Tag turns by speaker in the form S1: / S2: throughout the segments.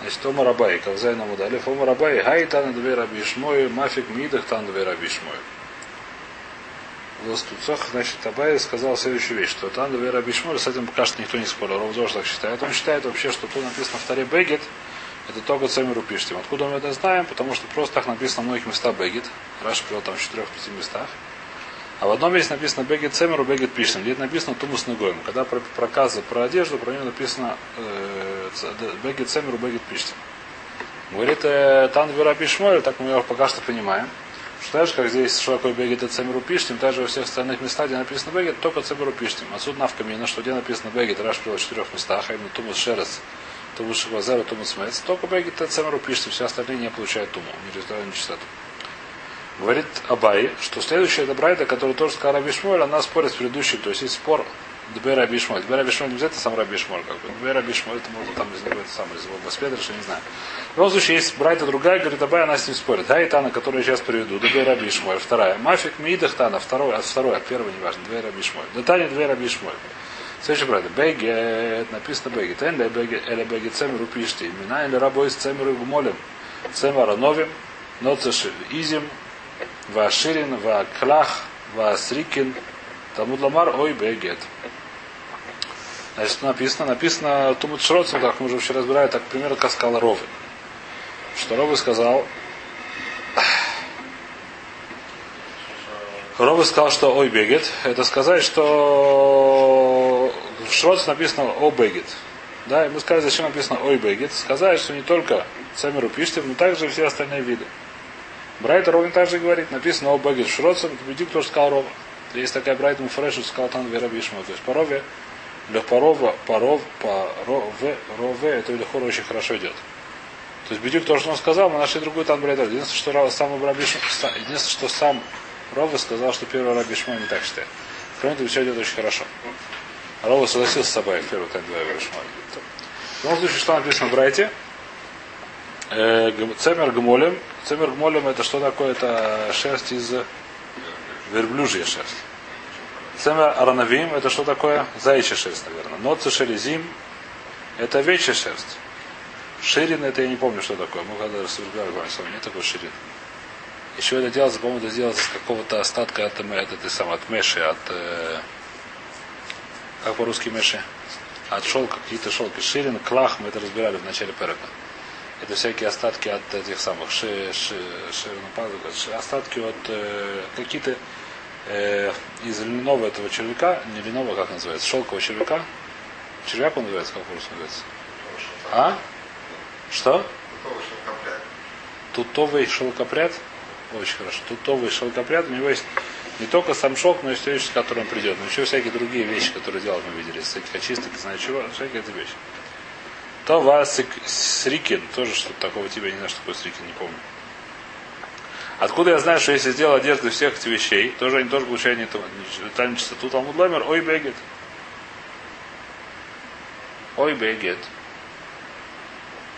S1: Значит, Ома Рабай, Кавзай нам удалив. Ома Рабай, Хай тан две раби Шмой, Мафик Мидах тан две раби Шмой. В Ластуцах, значит, Абай сказал следующую вещь, что тан две раби Шмой, с этим пока что никто не спорил, Ровзош так считает. Он считает вообще, что тут написано в таре Бегет, это только Цемеру пишем. Откуда мы это знаем? Потому что просто так написано в многих местах Бегет. Раш привел там в четырех-пяти местах. А в одном месте написано Бегет Цемеру, Бегет пишем. Где написано Тумус Негоем. Когда про проказы про одежду, про него написано э, Бегет Цемеру, Бегет пишем. Говорит э, Тан Вера Пишмоль, так мы его пока что понимаем. Что же, как здесь, что такое Бегет и Цемеру пишем, также во всех остальных местах, где написано Бегет, только Цемеру пишем. Отсюда навкамина, что где написано Бегет, Раш в четырех местах, а именно Тумус Шерес, Тумус Шивазеру, Тумус Мец, только Бегет и Цемеру пишем, все остальные не получают Туму, не результат нечистоту. Говорит Абай, что следующая это Брайда, который тоже сказал Раби Шмуэль, она спорит с предыдущей, то есть есть спор Дбер Раби Шмуэль. Дбер Раби Шмуэль не обязательно сам Раби Шмуэль, как бы. Дбер Раби Шмуэль, это можно там из него это самое, из его Баспедриша, не знаю. В любом случае, есть Брайда другая, говорит Абай, она с ним спорит. Да, и Тана, которую я сейчас приведу, Дбер Раби Шмуэль, вторая. Мафик Мидах Тана, второй, от второй, от первого, неважно, Дбер Раби Шмуэль. Да Таня Дбер Раби Шмуэль. Следующий брайда. Бегет, написано Бегет. Бегет, эле Бегет Цемеру пишите. Имена или рабой с Цемеру гумолем. Цемара новим, ноцеши изим, Ваширин, Ваклах, Васрикин, Тамуд Ламар, ой, бегет. Значит, написано, написано Тумут Шроцем, как мы уже вчера разбирали, так, примерно, как сказал Ровы. Что Ровы сказал, Ровы сказал, что ой бегет. Это сказать, что в Шроце написано о бегет. Да, и мы сказали, зачем написано ой бегет. Сказать, что не только Самиру пишите, но также все остальные виды. Брайта ровно так же говорит, написано о Бегет Шроцем, победи, кто сказал Рова. Есть такая Брайта Муфрешу, сказал там Вера Бишма. То есть по Рове, Лехпарова, Паров, Парове, Рове, это Лехор очень хорошо идет. То есть Бедюк то, что он сказал, мы нашли другую там Брайта. Единственное, что сам Рабишма, единственное, что сам Рова сказал, что первый Рабишма не так считает. Кроме того, все идет очень хорошо. Рова согласился с собой, первый там два Рабишма. В любом случае, что написано в Брайте? Цемер Гмолем. Цемер Гмолем это что такое? Это шерсть из верблюжья шерсть. Цемер Аранавим это что такое? Заячья шерсть, наверное. Ноцы Шерезим это овечья шерсть. Ширин это я не помню, что такое. Мы когда рассуждали, говорим, нет такой ширин. Еще это делается, по-моему, это делается с какого-то остатка от, от, от, сам, от меши, от э, как по-русски меши? От шелка, какие-то шелки. Ширин, клах, мы это разбирали в начале перека. Это всякие остатки от этих самых ши, ши, ши, остатки от э, какие-то э, из льняного этого червяка, не льняного, как называется, шелкового червяка. Червяк он называется, как по-русски называется? А? Что? Тутовый шелкопряд. Очень хорошо. Тутовый шелкопряд. У него есть не только сам шелк, но и все вещи, с которым он придет. Но еще всякие другие вещи, которые делают, мы видели. Всяких очисток, знаю чего. Всякие эти вещи. То вас Срикин, тоже что-то такого тебя не знаю, что такое Срикин, не помню. Откуда я знаю, что если сделал одежду всех этих вещей, тоже они тоже получают не там чистоту, там Ламер, ой бегет. Ой бегет.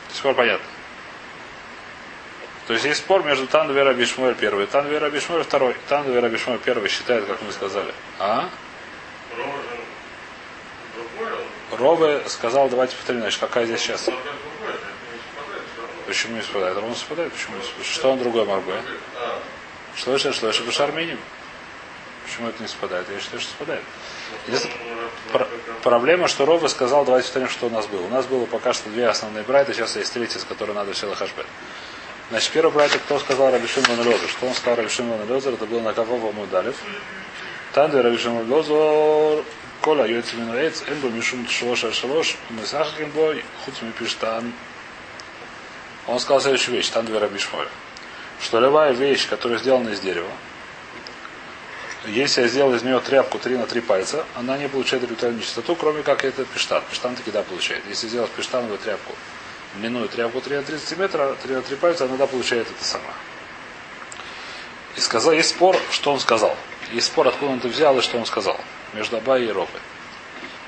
S1: До сих пор понятно. То есть есть спор между Тандвер и Бишмуэль первый, Тандвер и Бишмуэль второй. Тандвер и Бишмуэль первый считает, как мы сказали. А? Рове сказал, давайте повторим, значит, какая здесь сейчас. Почему не совпадает? Ровно совпадает? Почему не совпадает? Что он другой Марбе? Что это, что это Башарминим? Почему это не совпадает? Я считаю, что совпадает. Пр- проблема, что Рова сказал, давайте повторим, что у нас было. У нас было пока что две основные брайты, сейчас есть третья, с которой надо все хашбет. Значит, первый брайт, кто сказал Рабишим Лозер? Что он сказал Рабишим Лозер? Это был на Кавова Мудалев. Танды Рабишим Лозер Коля Йоцимину Эйц, Эмбо Мишум Шлоша Шалош, Месахакин Бой, Хуцми Пиштан. Он сказал следующую вещь, Тан Двера Бишмоль. Что любая вещь, которая сделана из дерева, если я сделал из нее тряпку 3 на 3 пальца, она не получает ритуальную чистоту, кроме как этот пиштан. Пиштан таки да получает. Если сделать пиштановую тряпку, длинную тряпку 3 на 30 метра, 3 на 3 пальца, она да получает это сама. И сказал, есть спор, что он сказал. Есть спор, откуда он это взял и что он сказал между Абай и Ропой.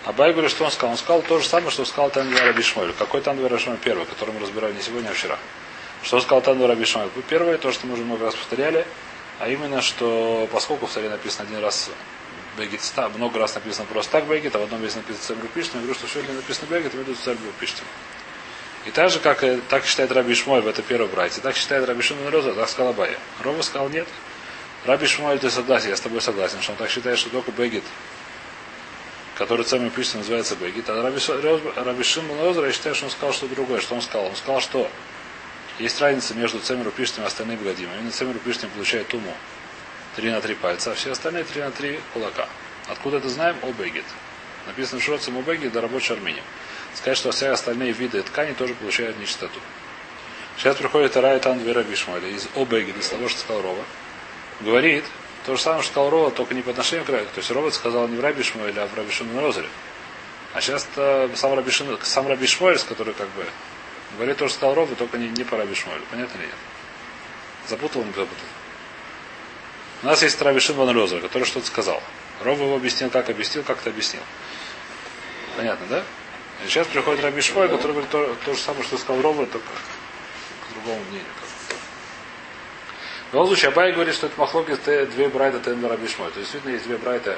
S1: Абай говорит, что он сказал? Он сказал то же самое, что сказал Тандвер Рабишмоль. Какой Тандвер Рабишмоль первый, который мы разбирали не сегодня, а вчера. Что сказал Тандвер Рабишмоль? Первое, то, что мы уже много раз повторяли, а именно, что поскольку в царе написано один раз Бегет, много раз написано просто так Бегет, а в одном месте написано царь Пиштим, я говорю, что сегодня написано Бегет, ведут царь Пиштим. И так же, как так считает Раби Шмой в это первое братье, так считает Раби Шимон Роза, так сказал Абая. Рова сказал нет. Раби Шмой, ты согласен, я с тобой согласен, что он так считает, что только Бегит, который самый пишется, называется Бегит. А Раби, Раби Шимон Роза, я считаю, что он сказал что другое. Что он сказал? Он сказал, что есть разница между Цемеру Пиштем и остальными Бгадим. Именно Цемеру Пиштем получает Туму 3 на 3 пальца, а все остальные 3 на 3 кулака. Откуда это знаем? О Бегит. Написано в Шроце Мубеги до рабочей Армении. Сказать, что все остальные виды ткани тоже получают нечистоту. Сейчас приходит Рай Тан Вера Бишмаля из Обеги, из того, что сказал Рова. Говорит, то же самое, что сказал Рова, только не по отношению к Раю. То есть Робот сказал не в Раби Шмуэле, а в Раби Розере. А сейчас сам Раби, Шим, сам Раби Шмуэль, который как бы говорит то, что сказал Рова, только не, не по Раби Шмуэлю. Понятно ли нет? Запутал, не запутал. У нас есть Раби Шимон Розер, который что-то сказал. Рова его объяснил, как объяснил, как-то объяснил. Понятно, да? И сейчас приходит Раби Шмой, который говорит то, то же самое, что сказал Рова, только к другому мнению. В любом случае, Абай говорит, что это махлоки две брайта Тен Раби Шмой. То есть, действительно, есть две брайта,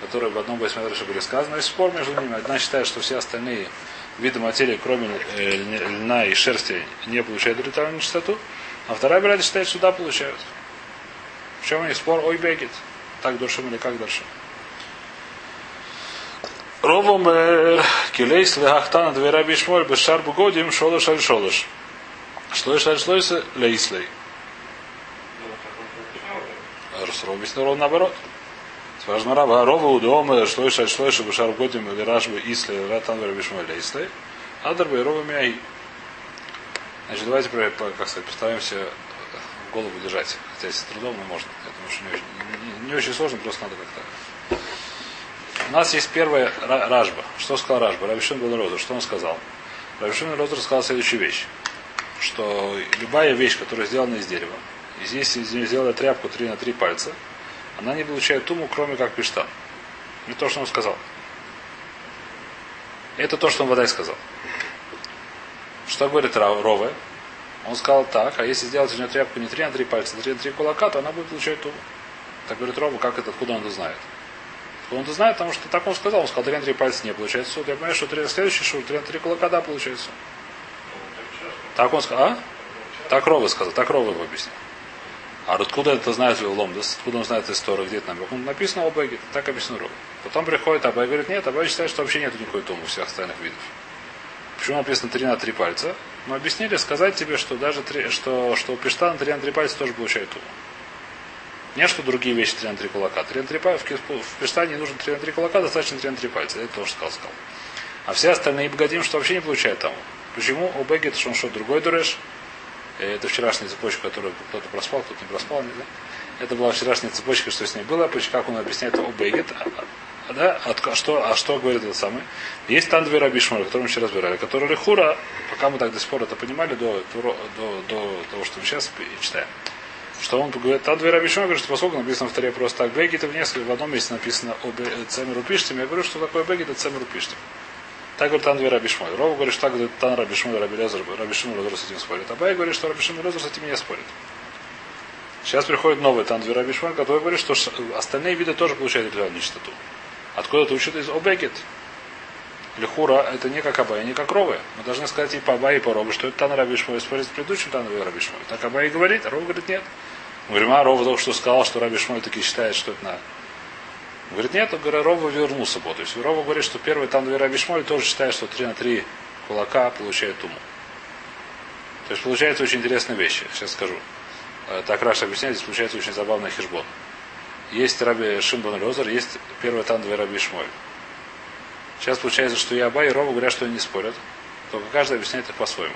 S1: которые в одном Байсмедраше были сказаны. Есть спор между ними. Одна считает, что все остальные виды материи, кроме э, льна и шерсти, не получают ритуальную чистоту. А вторая брайта считает, что да, получают. В чем у них спор? Ой, бегет. Так душим или как дальше? Ровом килейс лехахтана две раби шмоль бешар бугодим шолош аль шолош. Шлойш аль шлойс лейслей. Ров объяснил ровно наоборот. Спрашиваем раба, рова дома, шлойш аль шлойш бешар бугодим или рашбы ислей ратан две раби шмоль лейслей. Адарбы рова мяй. Значит, давайте, как сказать, постараемся голову держать. Хотя если трудом, но можно. Я думаю, что не очень, не, не очень сложно, просто надо как-то у нас есть первая Ражба. Что сказал Ражба? Рабишин был Роза. Что он сказал? Рабишин Роза сказал следующую вещь. Что любая вещь, которая сделана из дерева, и здесь из нее сделали тряпку 3 на 3 пальца, она не получает туму, кроме как пиштан. Не то, что он сказал. Это то, что он водай сказал. Что говорит Рове? Он сказал так, а если сделать из нее тряпку не 3 на 3 пальца, а 3 на 3 кулака, то она будет получать туму. Так говорит Рова, как это, откуда он это знает? Он это знает, потому что так он сказал. Он сказал, 3 на 3 пальца не получается суд. Я понимаю, что 3 следующий шур, 3 на 3 кулака, да, получается суд. Так он сказал, а? Так Рова сказал, так его объяснил. А откуда это знает Ломдас? Откуда он знает историю, где это написано? написано о Беге, так объяснил Рова. Потом приходит Абай говорит, нет, Абай считает, что вообще нет никакой тумы всех остальных видов. Почему написано 3 на 3 пальца? Мы объяснили, сказать тебе, что даже 3, что, что у Пештана 3 на 3 пальца тоже получает туму. Не что другие вещи 3 на 3 кулака. 3 на 3 пальца, в Пештане нужно 3 на 3 кулака, достаточно 3 на 3 пальца. Это тоже сказал, сказал. А все остальные богатим, что вообще не получают там. Почему? У Беги что он что, другой дуреш? Э, это вчерашняя цепочка, которую кто-то проспал, кто-то не проспал, знаю. Это была вчерашняя цепочка, что с ней было, как он объясняет о Бегет. А, да? А что, а что говорит это самое? Есть там две рабишмара, которые мы вчера разбирали, которые Лехура, пока мы так до сих пор это понимали, до, до, до, того, что мы сейчас читаем. Что он говорит, та две Рабишма говорит, что поскольку написано в таре просто так, Бегит, в несколько, в одном месте написано о Цемеру Пиштим, я говорю, что такое Бегит, это Цемеру Пиштим. Так говорит Тан Рабишмой. Рова говорит, что так говорит Тан Рабишмой, Раби Лезер, Рабишмой Лезер с этим спорит. А Бай говорит, что Рабишмой Лезер с этим не спорит. Сейчас приходит новый Тан Рабишмой, который говорит, что остальные виды тоже получают ритуальную чистоту. Откуда это учат из Обегит? Лехура это не как Абай, не как Ровы. Мы должны сказать и по Абай, и по Ровы, что это Тан Рабишмой спорит с предыдущим Тан Рабишмой. Так Абай говорит, а Рова говорит нет. Говорим, а Рова только что сказал, что Раби Шмоль таки считает, что это на... Говорит, нет, говорит, Рова вернулся бы. То есть Рова говорит, что первый там две Раби Шмоль тоже считает, что 3 на 3 кулака получает туму. То есть получается очень интересная вещь. Сейчас скажу. Э, так Раша объясняет, здесь получается очень забавный хижбон. Есть Раби Шимбон Лезер, есть первый там две Раби Шмоль. Сейчас получается, что и Аба, и Рова говорят, что они не спорят. Только каждый объясняет их по-своему.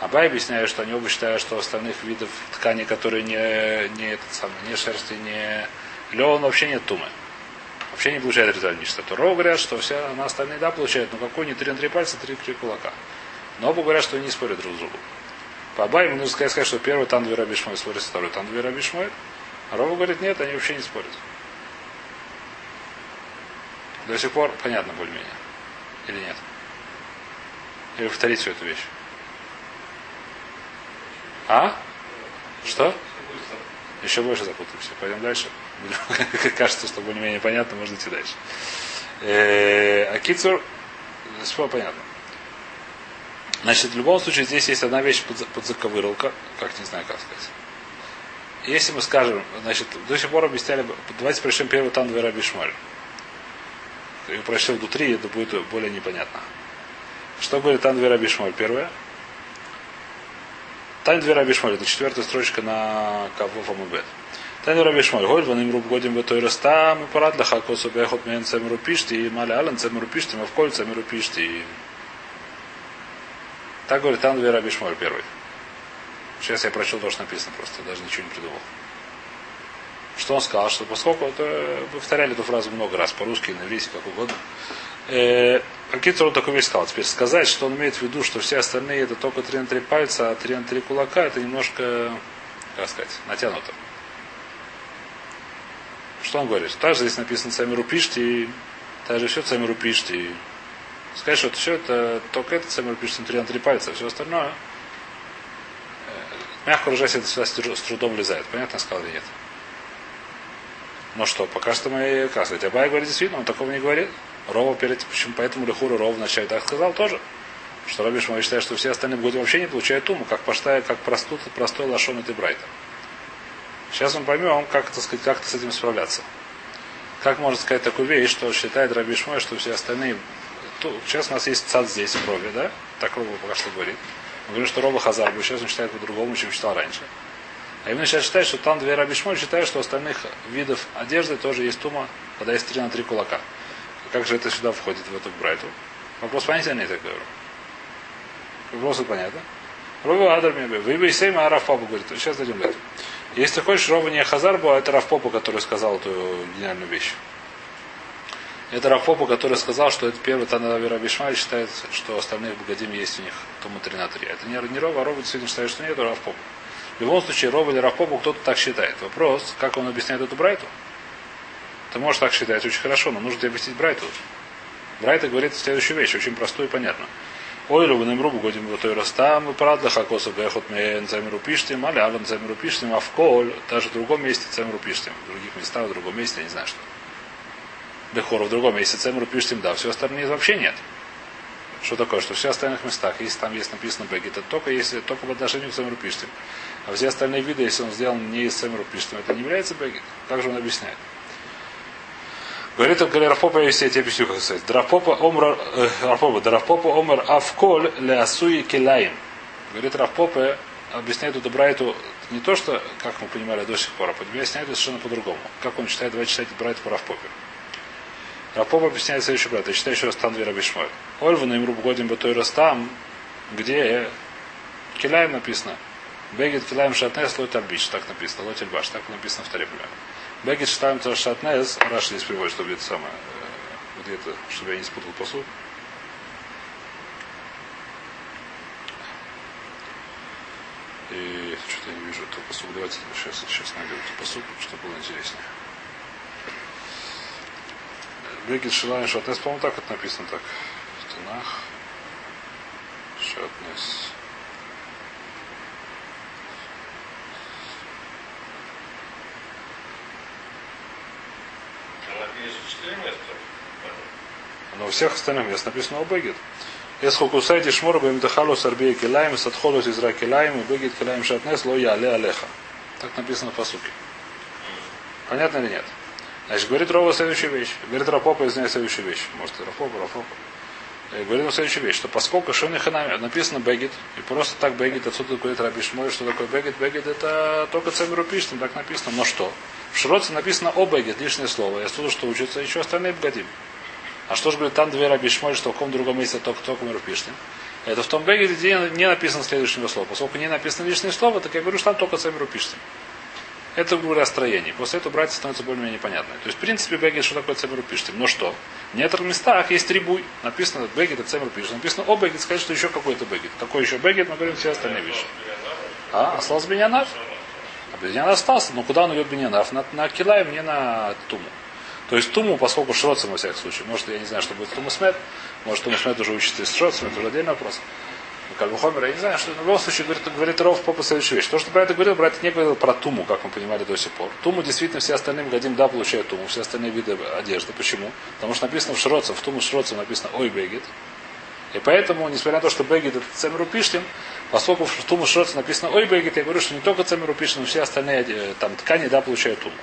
S1: Абай объясняет, что они оба считают, что остальных видов ткани, которые не, не, этот самый, не шерсти, не лен, вообще нет тумы. Вообще не получает ритуальную чистоту. Ро говорят, что все на остальные да получают, но какой не три на три пальца, три три кулака. Но оба говорят, что они не спорят друг с другом. По ему нужно сказать, что первый там две раби шмой спорит, второй там две раби шмой. А Рова говорит, нет, они вообще не спорят. До сих пор понятно более-менее. Или нет? Или повторить всю эту вещь? А? Что? Еще больше запутаемся. Пойдем дальше. Кажется, что более-менее понятно, можно идти дальше. Э, а все понятно. Значит, в любом случае здесь есть одна вещь под, под заковырлка, как не знаю, как сказать. Если мы скажем, значит, до сих пор объясняли, давайте прочтем первый две Раби Шмоль. И прочтем до три, это будет более непонятно. Что говорит две Раби Шмоль? Первое. Две Раби Шмоль, это четвертая строчка на Кавов Амубет. Тань Раби Шмоль, голь, ваним руб годим бы растам, и парад лаха косу бехот мен цемру пишти, и маля ален цемру пишти, а в коль цемру пишти. Так говорит две Раби Шмоль первый. Сейчас я прочел то, что написано просто, даже ничего не придумал. Что он сказал, что поскольку это, повторяли эту фразу много раз, по-русски, на иврите, как угодно. Э, Какие-то он такую вещь сказал. Теперь сказать, что он имеет в виду, что все остальные это только три на три пальца, а три на три кулака, это немножко, как сказать, натянуто. Что он говорит? Также здесь написано Самиру Пишти, также все Самиру Пишти. Сказать, что это все это только это Самиру Пишти три на три пальца, а все остальное Мягко выражаясь, это сюда с трудом влезает. Понятно, сказал или нет? Ну что, пока что мы, как сказать, Абай говорит действительно, он такого не говорит. Рова перед, почему поэтому Лехура Рова вначале так сказал тоже. Что Раби Шмой считает, что все остальные годы вообще не получают туму, как поштая, как простой, простой лошон и брайта. Сейчас мы поймем, как, так сказать, как с этим справляться. Как можно сказать такую вещь, что считает Раби Шмой, что все остальные... Сейчас у нас есть цад здесь в Рове, да? Так Рова пока что говорит. Он говорит, что Роба Хазар сейчас он считает по-другому, чем читал раньше. А именно сейчас считает, что там две Раби Шмоль считают, что остальных видов одежды тоже есть тума, когда есть три на три кулака. Как же это сюда входит в эту брайту? Вопрос понятен, я так говорю. Вопрос понятно. Роба Адар мне Вы бы Сейм, а Раф Папа говорит, сейчас дадим это. Если ты хочешь, Роба не Хазарбу, а это Раф Попа, который сказал эту гениальную вещь. Это Рафопа, который сказал, что это первый Танавира Рабишмаль считает, что остальных богадим есть у них Тому 3 на 3. Это не, не Рова, а Рова действительно считает, что нет, это Рафпопа. В любом случае, Рова или Рафпопа кто-то так считает. Вопрос, как он объясняет эту Брайту? Ты можешь так считать очень хорошо, но нужно тебе объяснить Брайту. Брайта говорит следующую вещь, очень простую и понятную. Ой, рубаным рубу годим той растам, и парадла хакосу бехот мен цемеру пиштим, а ляван цемеру пиштим, а в коль, даже в другом месте цемеру пиштим, в других местах, в другом месте, я не знаю что. Бехор в другом месте Цемру пишет да, все остальные вообще нет. Что такое? Что все остальных местах, если там есть написано Бегит, это только если только по отношению к Цемру Пиштим. А все остальные виды, если он сделан не из Цемру Пиштим, это не является Бегит. Как же он объясняет? Говорит он, Рафопа, я тебе объясню, как сказать. Драфпопа омар, э, Рафопа, Драфпопа омар авколь ле асуи килаим. Говорит Рафпопа, объясняет эту Брайту не то, что, как мы понимали до сих пор, а объясняет совершенно по-другому. Как он читает, давайте читать Брайту по Рафпопе. Рапоп объясняет следующий брат. Я читаю еще раз там две Рабишмой. Ольва на имру годин батой растам, где Килаем написано. Бегит Килаем шатнес лой тальбиш. Так написано. Лой тальбаш. Так написано в таре Бегит шатаем шатнес. Раш здесь приводит, чтобы это самое. Э, где это, чтобы я не спутал посуд. И что-то я не вижу этого посуд. Давайте сейчас, сейчас найду этот посуд, чтобы было интереснее. Бегит Шилайн Шатнес, по-моему, так это написано так. Танах. Шатнес. Но у всех остальных мест написано Обегит. Если кусайте шмор бемдахалу сарбия килаем, садхолус из ракилаем, и бегит килаем шатнес, ло я але алеха. Так написано по суке. Понятно или нет? Значит, говорит Рова следующую вещь. Говорит Рапопа, извиняюсь, следующую вещь. Может, Рапопа, Рапопа. И говорит он следующую вещь, что поскольку Шони Ханами написано Бегит, и просто так Бегит, отсюда говорит Раби Шмой, что такое Бегит, Бегит это только Цемеру пишет, так написано, но что? В Широце написано о Бегит, лишнее слово, и отсюда что учится, еще остальные Бегадим. А что же говорит там две Раби Шмой, что в каком другом месте только, только Меру пишет? Это в том Бегите, где не написано следующего слова. Поскольку не написано лишнее слово, так я говорю, что там только Цемеру пишет. Это говоря о строении. После этого братья становится более-менее непонятно. То есть, в принципе, Бегет, что такое Цемру пишет. Но что? В некоторых местах есть трибуй. Написано Бегет, это Цемру пишет. Написано о Бегет, сказать, что еще какой-то Бегет. Какой еще Бегет, мы говорим все остальные вещи. А, остался Бенянав? А Бенянав остался. Но куда он идет Бенянав? На, на Килаем, не на Туму. То есть Туму, поскольку Шроцем во всяком случае. Может, я не знаю, что будет Туму Смет. Может, Туму Смет уже учится из Шроцем, это уже отдельный вопрос как бы Хомер, я не знаю, что в любом случае говорит, говорит Ров по следующую вещь. То, что про это говорил, про это не говорил про Туму, как мы понимали до сих пор. Туму действительно все остальные Гадим да получают Туму, все остальные виды одежды. Почему? Потому что написано в Шроце, в Туму Шроце написано Ой Бегет. И поэтому, несмотря на то, что Бегит это Цемеру Пиштин, поскольку в Туму Шроце написано Ой Бегит, я говорю, что не только Цемеру Пиштин, но все остальные э, там ткани, да, получают Туму.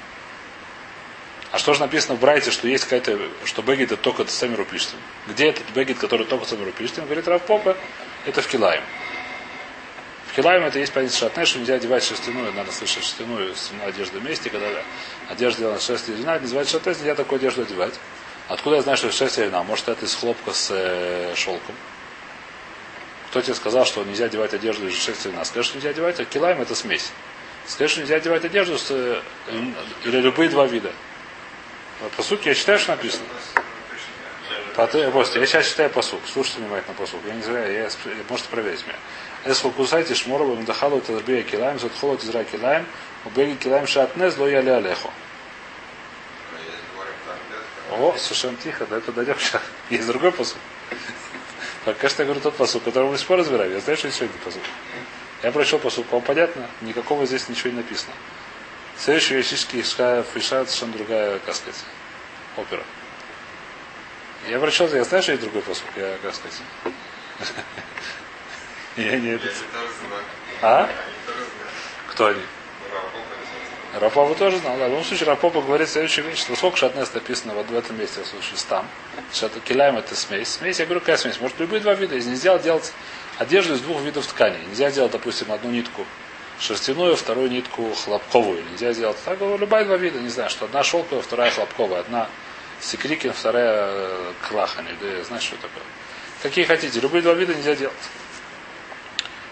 S1: А что же написано в Брайте, что есть какая-то, что Бегит это только Цемеру Пиштин? Где этот Бегит, который только Цемеру Пиштин? Говорит Рав Попа, это в Килаем. В Килаем это есть понятие шатне, что нельзя одевать шерстяную, надо слышать шерстяную одежду вместе, когда одежда сделана шерсть или называется шатне, нельзя такую одежду одевать. Откуда я знаю, что это шерсть или Может, это из хлопка с э, шелком. Кто тебе сказал, что нельзя одевать одежду из шерсти льна? Скажи, что нельзя одевать, а килайм это смесь. Скажи, что нельзя одевать одежду с, э, или любые два вида. По сути, я считаю, что написано. Просто, я сейчас читаю посук. Слушайте внимательно посук. Я не знаю, я, можете проверить меня. Эсху кусайте шморова мдахалу тазбея килаем, затхолот изра килаем, убеги килаем шатнез, ло яли алехо. О, совершенно тихо, да это дойдем сейчас. Есть другой посуд. Пока что я говорю тот посуд, который мы до сих пор разбираем. Я знаю, что есть сегодня посуд. Я прочел посуд, вам понятно? Никакого здесь ничего не написано. Следующий вещический шкаф решает совершенно другая, как сказать, опера. Я прочел, я знаю, что есть другой посуд. Я, как сказать. Я не этот. А? Кто они? Рапопа тоже знал, да. В любом случае Рапопа говорит следующую вещь, что сколько шатнес написано вот в этом месте, в случае там. Что киляем это смесь. Смесь, я говорю, какая смесь? Может, любые два вида. Если нельзя делать одежду из двух видов тканей. Нельзя делать, допустим, одну нитку шерстяную, вторую нитку хлопковую. Нельзя сделать так. Говорю, любая два вида, не знаю, что одна шелковая, вторая хлопковая, одна секрикин, вторая э, клахани. Да, знаешь, что такое? Какие хотите. Любые два вида нельзя делать.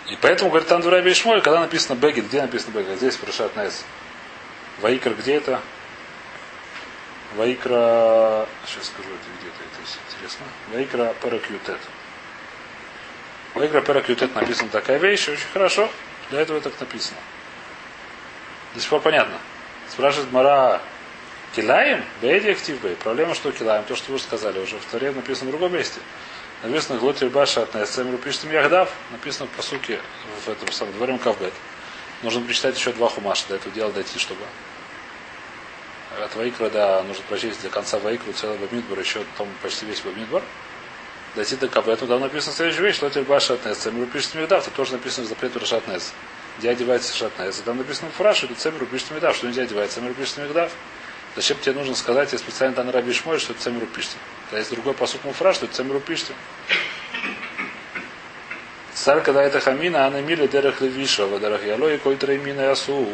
S1: И поэтому, говорит, там Ишмоль, когда написано Бегит, где написано Бегит? Здесь Прошат Нес. Ваикра где это? Ваикра... Сейчас скажу, это где это, это интересно. Ваикра Паракютет. Ваикра Паракютет написана такая вещь, очень хорошо. Для этого так написано. До сих пор понятно. Спрашивает Мара, Килаем? Бейди актив Проблема, что килаем, то, что вы уже сказали, уже в Таре написано в другом месте. Написано Глотир Баша от Несемру пишет Яхдав, написано по сути в этом самом дворе Кавбет. Нужно прочитать еще два хумаша до этого дела дойти, чтобы от Ваикра, да, нужно прочесть до конца Ваикру целый Бамидбар, еще там почти весь Бамидбар. Дойти до Кавбета, там написано следующая вещь, что теперь Баша от Несемру пишет Яхдав, это тоже написано запрет Рашатнес. Где одевается Шатнес. Там написано фраш, это Цемру пишет Мигдав, что нельзя одевать Цемру пишет Мигдав. Зачем тебе нужно сказать, я специально там Раби Шмой, что это пишет. А есть другой посуд муфра, что это Цемру пишет. Царь, когда это хамина, она мили дерах левиша, вадарах яло и коль треймина ясу.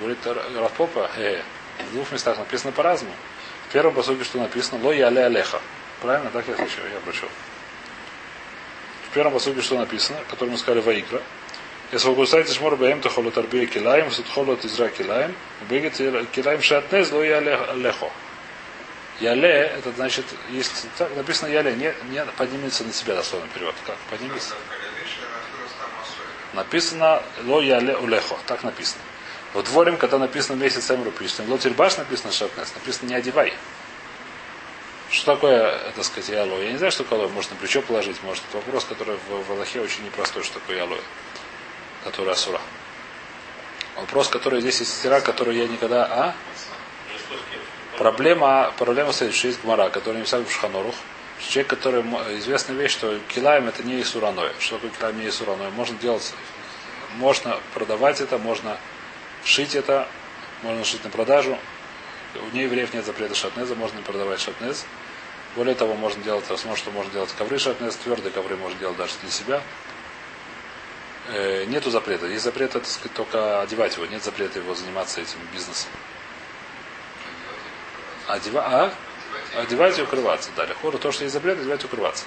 S1: Говорит Рафпопа, э, в двух местах написано по-разному. В первом посуде что написано, ло яле алеха. Правильно, так я слышал, я прочел. В первом посуде что написано, который мы сказали Ваикра. Если вы гусаете шмор баем, то холот арбия килаем, суд холот изра килаем, бегет килаем шатнез, ло яле алехо. Яле, это значит, есть, так написано яле, не, не поднимется на себя дословно перевод. Как? Поднимется. Написано ло яле улехо. Так написано. В дворе, когда написано месяц Эмру пишет, ло тельбаш написано шатнес, написано не одевай. Что такое, это сказать, яло? Я не знаю, что такое алоэ. Может на плечо положить, может. Это вопрос, который в, в Аллахе очень непростой, что такое алоэ. Который асура. Вопрос, который здесь есть стира, который я никогда... А? Проблема, проблема следующая. Есть гмара, который не писал в Шханорух. Человек, который известная вещь, что килаем это не исураной. Что такое килаем не исураной? Можно делать, можно продавать это, можно шить это, можно шить на продажу. У неевреев нет запрета шатнеза, можно продавать шатнез. Более того, можно делать, возможно, что можно делать ковры шатнез, твердые ковры можно делать даже для себя. Э, нету запрета. Есть запрет, так сказать, только одевать его. Нет запрета его заниматься этим бизнесом. Одева... А? Одевать и укрываться. Далее. Хору то, что есть запрет, одевать и укрываться.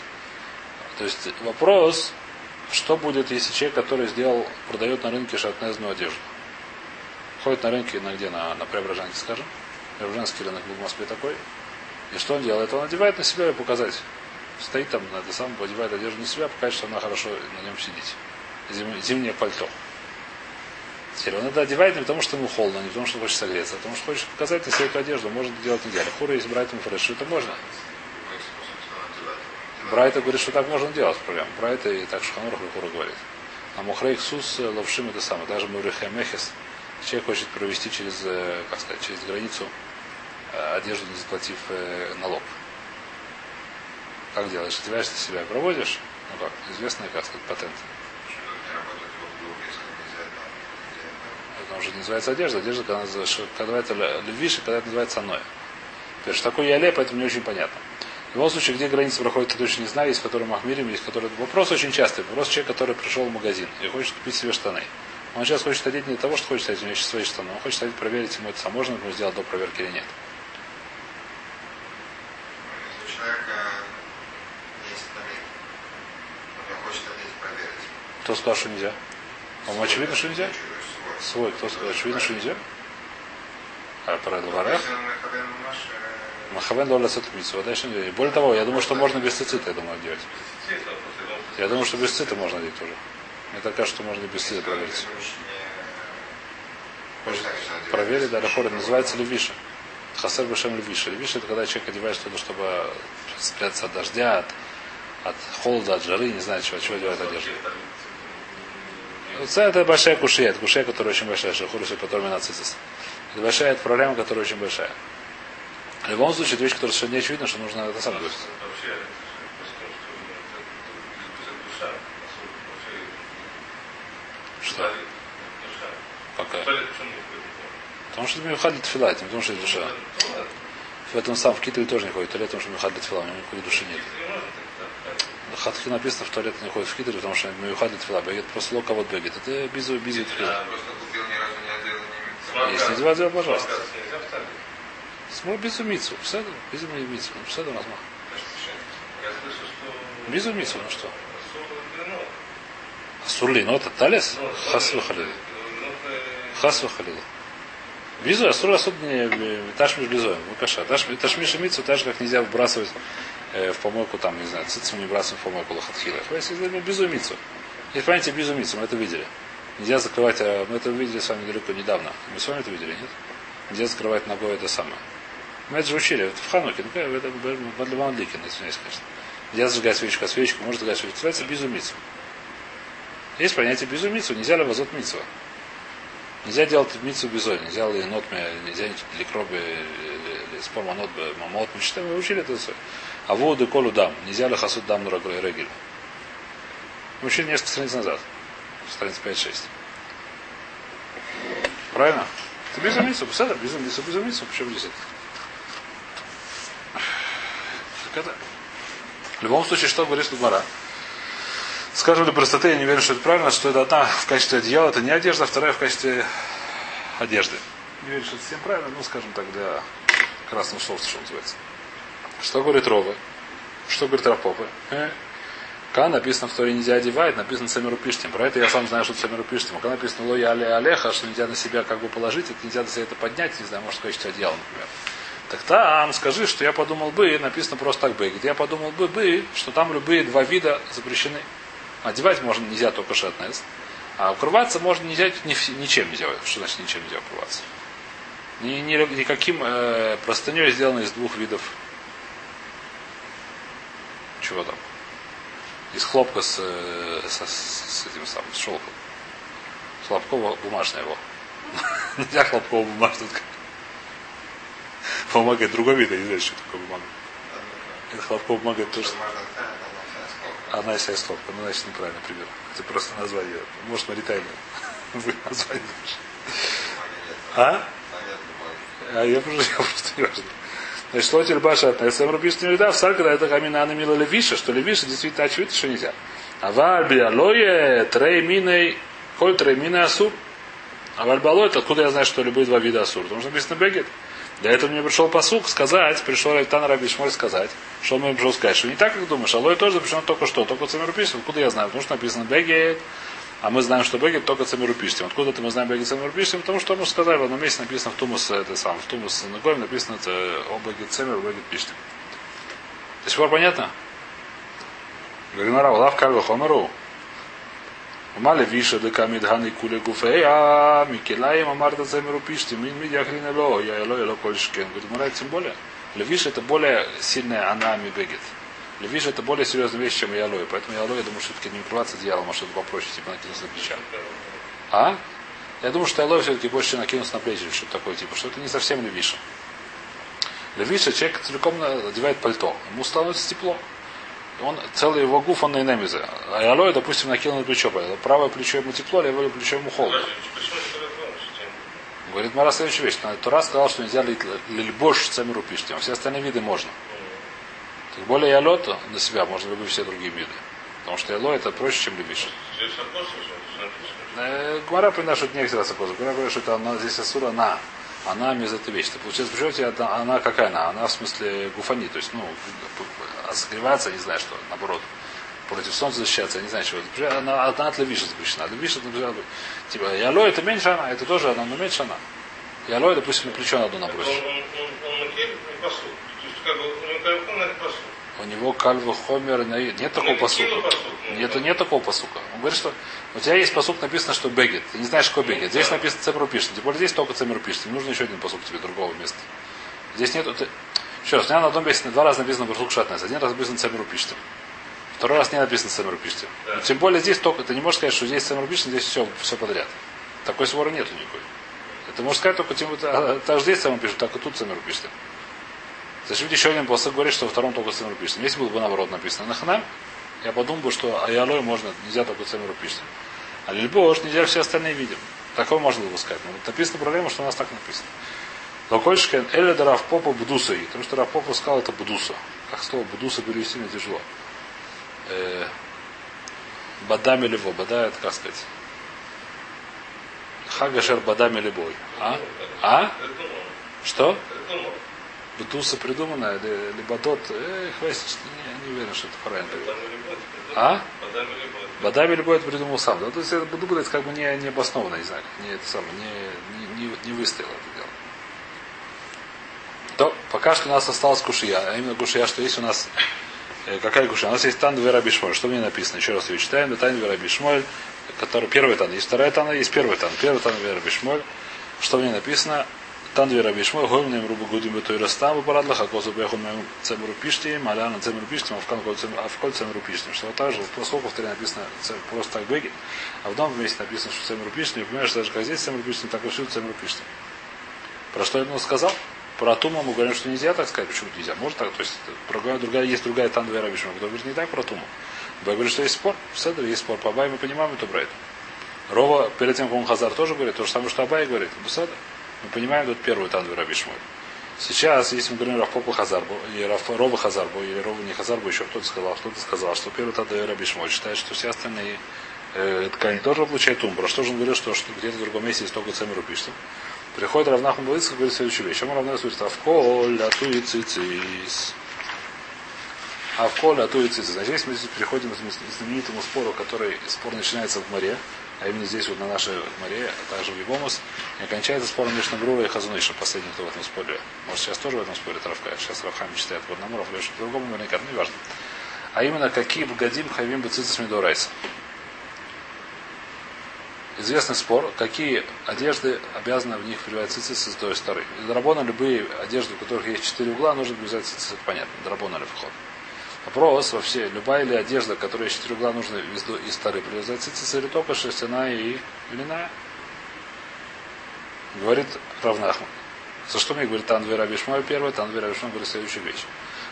S1: То есть вопрос, что будет, если человек, который сделал, продает на рынке шатнезную одежду. Ходит на рынке, на где? На, на Преображенке, скажем. Преображенский рынок был в Москве такой. И что он делает? Он одевает на себя и показать. Стоит там, на это самое, одевает одежду на себя, показать, что она хорошо на нем сидит. Зим, зимнее пальто. Теперь он это одевает не потому, что ему холодно, не потому, что хочет согреться, а потому что хочет показать на себе эту одежду. Можно делать неделю. Хура, если брать ему фреш, это можно. Брайта говорит, что так можно делать. Проблема. Брайта и так Шханур Хура говорит. А Мухрейх Сус э, ловшим это самое. Даже Мурихемехес. Человек хочет провести через, э, как сказать, через границу одежду, не заплатив налог. Как делаешь? На себя, проводишь, Ну как, известный, как сказать, патент. Это уже не называется одежда. Одежда, когда, когда это левиши, когда это называется аноя. То есть, что такое яле, поэтому не очень понятно. В любом случае, где граница проходит, я точно не знаю, есть который махмирим, есть который... Вопрос очень частый. Вопрос человек, который пришел в магазин и хочет купить себе штаны. Он сейчас хочет одеть не того, что хочет одеть, у него есть свои штаны. Он хочет одеть, проверить ему это сам, можно ему сделать до проверки или нет.
S2: Если у человека есть налик, он ее хочет одеть проверить.
S1: Кто сказал, что нельзя? Вам очевидно, что нельзя?
S2: Свой.
S1: Кто сказал, очевидно, что нельзя? А про Дварех?
S2: Если он Махабен Маш, э,
S1: Махавен Лоля Сатмитсу. Дальше не- Более того, я думаю, что можно без цицита, я думаю, делать. Я думаю, что без цита можно делать тоже. Мне так кажется, что можно и без цита проверить. Проверить, да. Лахора, называется левиша. Хасер Бешем левиша. Левиша это когда человек одевает что-то, чтобы спрятаться от дождя, от, от холода, от жары, не знаю чего, чего одевает одежду. Це это большая кушия, это кушия, которая очень большая, шахуруса, которая нацистис. Это большая это проблема, которая очень большая. В любом случае, это вещь, которая совершенно не очевидна, что нужно это сам говорить. Что? Пока. Потому что это Мюхад для тфила, это не потому что это душа. В этом сам в Китае тоже не ходит туалет, потому что Мюхад для тфила, у него никакой души нет. Хатхи написано, в туалет не ходит в Китае, потому что Мюхад тфила. Бегет просто лока вот бегет. Это бизу бизу тфила. Если не делать, пожалуйста. Смой бизу мицу. Все бизу мицу. Ну, все.
S3: Я слышал, что
S1: Бизу мицу, ну что?
S3: особо вино.
S1: Сурли, ну это талес? Хас выхалил. Хас выхалил. Бизу, а сура суд не ташмиш бизоем, выкаша. Ташмиш мицу так же, как нельзя выбрасывать э, в помойку, там, не знаю, цицу не выбрасываем в помойку лохатхила. Если бизу мицу. Есть понятие бизу мицу, мы это видели. Нельзя закрывать, а мы это видели с вами далеко недавно. Мы с вами это видели, нет? Нельзя закрывать ногой это самое. Мы это же учили, это в Хануке, ну это Бадлиман Ликин, извиняюсь, конечно. Нельзя зажигать свечку, а свечку может зажигать свечку. Называется безумицу. Есть понятие безумицу, нельзя ли возот мицу. Нельзя делать мицу безоль, нельзя нотме, нельзя ли кроби, спорма нот, мамот, мы считаем, мы учили это все. А воду колу дам, нельзя ли хасуд дам на регель. Мы учили несколько страниц назад, страниц 5-6. Правильно? Это безумицу, посмотри, безумицу, безумицу, почему здесь это? Так это... В любом случае, что говорит Гмара? Скажем для простоты, я не верю, что это правильно, что это одна в качестве одеяла, это не одежда, а вторая в качестве одежды. Не верю, что это всем правильно, ну, скажем так, для красного соуса, что называется. Что говорит Ровы? Что говорит Рапопы? Э? Когда написано в Торе нельзя одевать, написано Самиру Пиштим. Про это я сам знаю, что это Самиру Пиштим. Когда написано Лоя Але Алеха, что нельзя на себя как бы положить, это нельзя на себя это поднять, не знаю, может, в качестве одеяла, например. Так там скажи, что я подумал бы, написано просто так бы. Где я подумал бы, бы, что там любые два вида запрещены. Одевать можно нельзя только шатнес. А укрываться можно нельзя ни, ничем нельзя. Что значит ничем нельзя укрываться? Ни, ни, никаким э, простыней сделано из двух видов. Чего там? Из хлопка с, э, с, с этим самым, с шелком. Хлопково бумажное его. Нельзя хлопково бумажное. Бумага это другой вид, я не знаю, что такое бумага. Это хлопковая бумага, тоже она из хлопка. Ну, значит, неправильно пример. Это просто название. Может, маритайное. Вы название. А? А я я просто не важно. Значит, лотель баша от Несем Рубиш не видав, сар, когда это камина на мила левиша, что левиша действительно очевидно, что нельзя. А вальбиалое трей миной, коль трей миной асур. А вальбалой, это откуда я знаю, что любые два вида асур? Потому что написано бегет. Для этого мне пришел посук сказать, пришел Райтан Раби Шмоль сказать, что он мне пришел сказать, что не так, как думаешь, Алой тоже запрещено только что, только Цамирупиштим. Откуда я знаю? Потому что написано Бегет, а мы знаем, что Бегет только Цамирупиштим. Откуда это мы знаем Бегет Цамирупиштим? Потому что мы сказали, в одном месте написано в Тумус, это сам, в Тумус Нагоем написано о Бегет Цамир, Бегет Пиштим. До сих пор понятно? Гагнара, Лав Кальва. Мали виша де камид ганы куле гуфей, а Микелаем Амарта Цамиру пишите, мин мид яхрина ло, я эло эло кольшкен. Говорит, Мурай, тем более. Левиша это более сильная она бегет. Левиша это более серьезная вещь, чем ялой. Поэтому ялой, я думаю, что все-таки не укрываться одеялом, может это попроще, типа накинуться на плеча. А? Я думаю, что ялой все-таки больше накинуться на плечи, или что-то такое, типа, что это не совсем левиша. Левиша человек целиком одевает пальто. Ему становится тепло. Он целый его гуф, он на инемизе. А Ялой, допустим, накинул на плечо. Правое плечо ему тепло, левое плечо ему холодно.
S3: Тем?
S1: Говорит Мара следующую вещь. Тура сказал, что нельзя лильбош цемеру пишите, а все остальные виды можно. Тем более ялот на себя можно любые все другие виды. Потому что яло это проще, чем любишь. Э, Гмара приносит, не экзерация коза. Гмара говорит, что это она, здесь асура на. Она вещи. Получается, почему она какая она? Она в смысле гуфани, то есть, ну, согреваться, не знаю что, наоборот. Против солнца защищаться, я не знаю чего. Она, она от левиша запрещена. Левиша, типа, яло это меньше она, это тоже она, но меньше она. Яло, допустим, на плечо надо набросить.
S3: у него
S1: кальва хомер нет такого посука. Нет, нет такого посука. Он говорит, что у тебя есть посук, написано, что бегет. Ты не знаешь, какой бегет. Здесь написано цемру пишет. Тем более здесь только цемру пишет. Не нужно еще один посук тебе другого места. Здесь нету. Ты... Еще раз, у меня на одном месте два раза написано посук шатнес. Один раз написано цемру пишет. Второй раз не написано цемру пишет.
S3: Да.
S1: Тем более здесь только, ты не можешь сказать, что здесь цемру пишет, здесь все, все подряд. Такой своры нету никакой. Это можешь сказать только, тем, а, так же здесь цемру пишет, так и тут цемру пишет. Зачем еще один посыл говорит, что во втором только цемру пишет. Если было бы наоборот написано нахнам, я подумал бы, что аялой можно, нельзя только цемру пишет. А лильбош нельзя все остальные видим. Такое можно было бы сказать. Но вот написана проблема, что у нас так написано. Локольшкен эля да Равпопа Будуса. и Потому что Равпопа сказал это Будуса. Как слово Будуса перевести мне тяжело. Э, Бадами лево. Бада это как сказать? Хагашер бадами лебой. А? А? Что? Бутуса придуманная, или Либадот, эх, хватит, не, не уверен, что это правильно.
S3: Будет.
S1: А?
S3: Будет.
S1: Бадаби любой это придумал сам. Да? То есть это это как бы не, не обоснованно, не знаю, не, это самое, не, не, не, не выстояло. То, пока что у нас осталась кушия, а именно кушия, что есть у нас э, какая кушия? У нас есть Тан Двера Бишмоль. Что мне написано? Еще раз ее читаем. Тан Двера Бишмоль, который первый Тан. Есть вторая Тана, есть первый Тан. Первый Тан Двера Бишмоль. Что мне написано? Тан Двера Бишмоль, Гоймнем Рубу Гудим Бету Ирастам, Выпарадлах, Акозу Бехун Мем Цемру Пиштим, Аляна Цемру Пиштим, Авколь Цемру Пиштим. Что вот так же, поскольку повторяю, написано просто так беги, а в одном месте написано, что Цемру Пиштим, понимаешь, даже как здесь Цемру Пиштим, так и всюду Цемру Пиштим. Про что я ему сказал? Про Туму мы говорим, что нельзя так сказать. Почему нельзя? Может так? То есть другая, другая, есть другая Тан Двера Бишмоль. Кто говорит не так про Туму? Бай говорит, что есть спор. В есть спор. По Абай мы понимаем эту брайт. Рова, перед тем, как он Хазар тоже говорит, то же самое, что Абай говорит. Бусада. Мы понимаем тут первую Танду Рабишмой. Сейчас, если мы говорим Рафпопа Хазарбу, или Раф, Рова Хазарбу, или Рова не Хазарбу, еще кто-то сказал, кто-то сказал, что первый Танду Рабишмой считает, что все остальные э, ткани тоже получают ум. Про что же он говорил, что, что где-то в другом месте есть только Цемеру пишет. Приходит Равнахум Блыцк и говорит следующую вещь. Ему равна говорит, Авколь, атуи цицис. Авколь, цицис. Значит, здесь мы здесь переходим к знаменитому спору, который спор начинается в море, а именно здесь вот на нашей море, а также в Ебомус, и окончается спором между Брура и Хазуныша, последний, кто в этом споре. Может, сейчас тоже в этом споре Равка. Сейчас Равхам читает по одному, Равлеша по другому, наверняка, ну, неважно. А именно, какие бгадим хавим бецицис медорайса. Известный спор, какие одежды обязаны в них привязать цицис из той стороны. Из любые одежды, у которых есть четыре угла, нужно привязать цицис, это понятно. Драбона или вход. Вопрос вообще, любая ли одежда, которая есть четыре угла, нужно из, стары привязать цицис, или только шерстяная и льняная? Говорит Равнахман. За что мне говорит Тан Вера Бишмой первый, Тан Вера Бишмой говорит следующую вещь.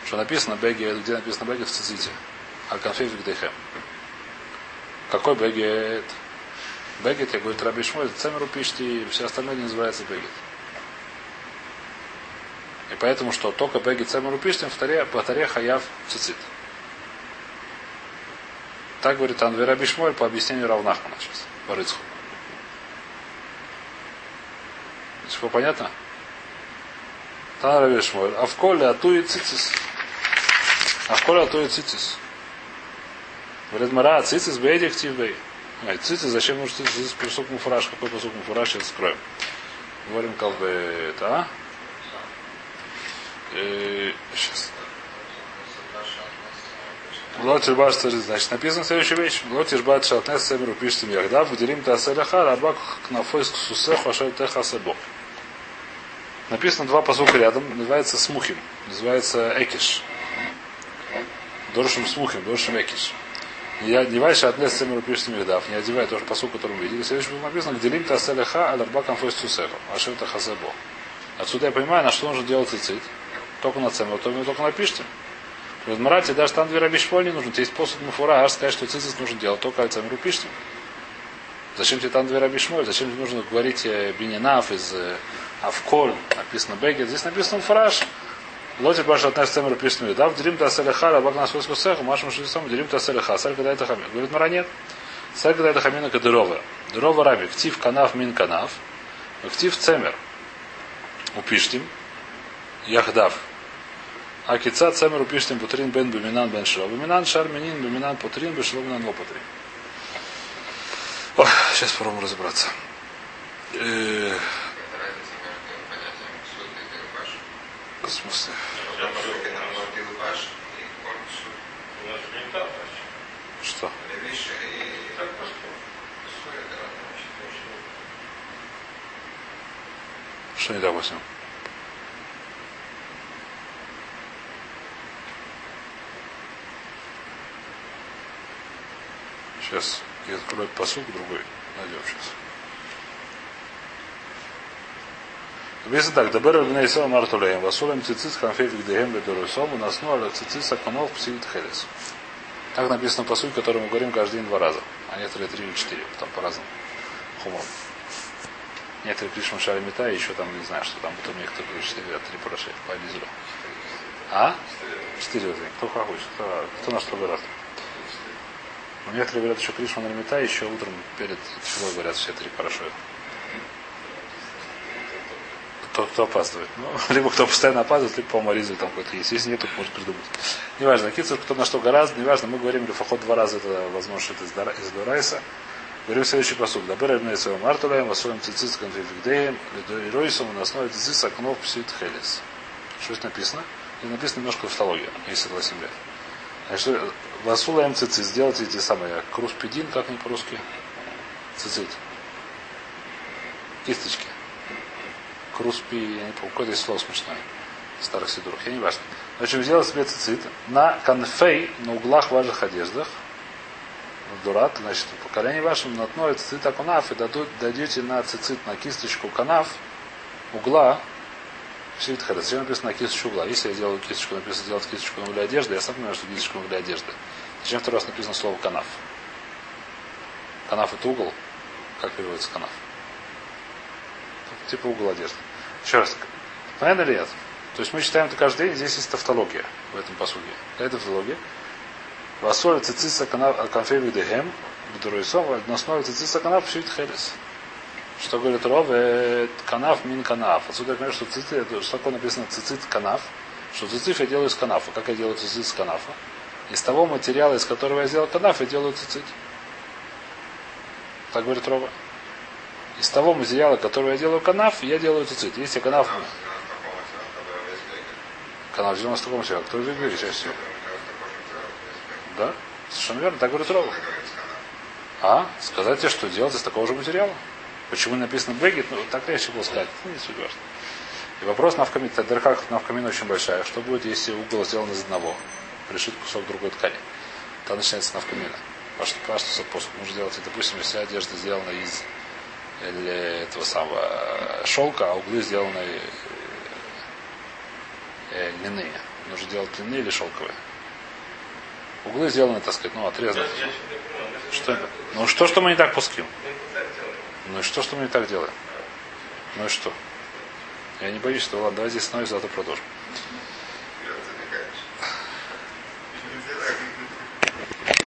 S1: Что написано Беги, где написано Беги в циците, а конфей в Гдехем. Какой Бегет? Бегет, я говорю, Раби Шмоль, Цемеру пишет, и все остальное не называется Бегет. И поэтому что? Только Бегет Цемеру пишет, по таре Хаяв Цицит. Так говорит Анвер Раби Шмоль по объяснению Равнахмана сейчас, по Рыцху. Все понятно? Тан Раби Шмоль. А в коле атуи цицис. А в коле атуи цицис. Говорит, Мара, цицис бейди актив бей. А, цицис, зачем нужен цицис? Цицис посук муфураж. Какой посук муфураж? Сейчас скроем. Говорим, это, а? Э, Сейчас. Лот Ирбаш Царит. Значит, написано следующая вещь. Лот Ирбаш Шатнес Семеру пишет Яхда, выделим Тасерахар, Арбак Кнафойск Сусех Вашай Теха Себо. Написано два посука рядом, называется Смухим, называется Экиш. Доршим Смухим, Доршим Экиш. Не одевай шатнес Семеру пишет Яхдав, не одевай тоже посук, который мы видели. Следующий был написано, Гделим Тасераха, Арбак Кнафойск Сусех Вашай Теха Себо. Отсюда я понимаю, на что нужно делать цицит. Только на цемру, то только напишите. В Марате даже там две рабишмоль не нужно. Тебе есть посуд муфураж, сказать, что цицис нужно делать только альцам рупиштим. Зачем тебе там две рабишмоль? Зачем тебе нужно говорить э, бининав из э, Авколь, написано Бегет. Здесь написано фраж. Лотик баш относится к цемеру письму. Да, в дерим таселеха, рабак на свойскую цеху, машем шестисом, дерим таселеха. Саль когда это хамин. Говорит, мара нет. Саль когда это хамина кадырова. Дырова раби. Ктив канав мин канав. Ктив цемер. Упиштим. Яхдав. А кица цемер упиштим путрин бен буминан бен шро. Буминан шар минин буминан путрин бешло буминан лопутрин. Сейчас попробуем разобраться.
S2: Разные вещи.
S1: Что не Васим? Сейчас я открою посуд другой. Найдем сейчас. Написано так, Дабер Бней Исраил Мартулеем, Васулем Цицис Хамфей Вигдеем Бедорусом, Насну Аля Цицис Аконов Псилит Хелес. Так написано по сути, который мы говорим каждый день два раза, а некоторые три или четыре, там по-разному. Хумом. Некоторые пишут Шари Мета, и еще там, не знаю, что там, потом некоторые говорят, четыре, а три прошли, по Элизеру. А? Четыре вот, кто как хочет, кто, кто на что гораздо. Но некоторые говорят еще Кришма Нармита, еще утром перед чего говорят все три хорошо. Тот, кто опаздывает. Ну, либо кто постоянно опаздывает, либо по Маризу там какой-то есть. Если нет, то может придумать. Неважно, Кицур, кто на что гораздо, неважно, мы говорим Лефахот два раза, это возможно, что это из Дурайса. Говорим следующий посуд. Дабер Эбней своем Артулаем, Васолем Цицис Конфигдеем, Лидойройсом, на основе Цицис Акнов Псит Хелес. Что здесь написано? И написано немножко тавтология, если согласен лет. Значит, Васула М цицит, сделайте эти самые круспидин, как они по-русски? Цицит. Кисточки. Круспи, я не помню, какое-то слово смешное. Старых сидурах, я не важно. В общем, сделать себе цицит на конфей, на углах ваших одеждах. Дурат, значит, в поколении вашем натноет цицит акунаф и дадут, дадите на цицит, на кисточку канав угла Шрифт хедес. Зачем написано на кисточку угла? Если я делаю кисточку, написано делать кисточку на угле одежды, я сам понимаю, что кисточку на угле одежды. Зачем второй раз написано слово канав? Канав это угол. Как переводится канав? Типа угол одежды. Еще раз. Понятно ли нет? То есть мы читаем это каждый день, здесь есть тавтология в этом посуде. Это тавтология. Васоль цицисса конфей видехем, бедуруисом, на основе цицисса канав пшит хелес. Что говорит Ров? Э, Канав мин канав. Отсюда я понимаю, что цицит, это, что такое написано цицит канав, что цицит я делаю из канафа. Как я делаю цицит из канафа? Из того материала, из которого я сделал канаф, я делаю цицит. Так говорит Рова. Из того материала, которого я делаю канаф, я делаю цицит. Если канаф...
S2: Там, в таком материале, который весь бегает.
S1: Канав сделан из такого материала. Кто же говорит?
S2: Который, весь бегает.
S1: Да? Совершенно верно. Так говорит Рова.
S2: Это.
S1: А? Сказать тебе, что делать из такого же материала. Почему написано бегет? Ну, так легче было сказать. Ну, не суть важно. И вопрос навкамин. Дырка навкамин очень большая. Что будет, если угол сделан из одного? Пришит кусок другой ткани. Там начинается навкамина. Потому что просто способ можно делать. И, допустим, если одежда сделана из этого самого шелка, а углы сделаны э, э, льняные. Нужно делать льняные или шелковые. Углы сделаны, так сказать, ну, отрезаны. Что это? Ну что, что мы не так пуским? Ну и что, что мы не так делаем? Ну и что? Я не боюсь, что ладно, давай здесь остановимся, завтра продолжим.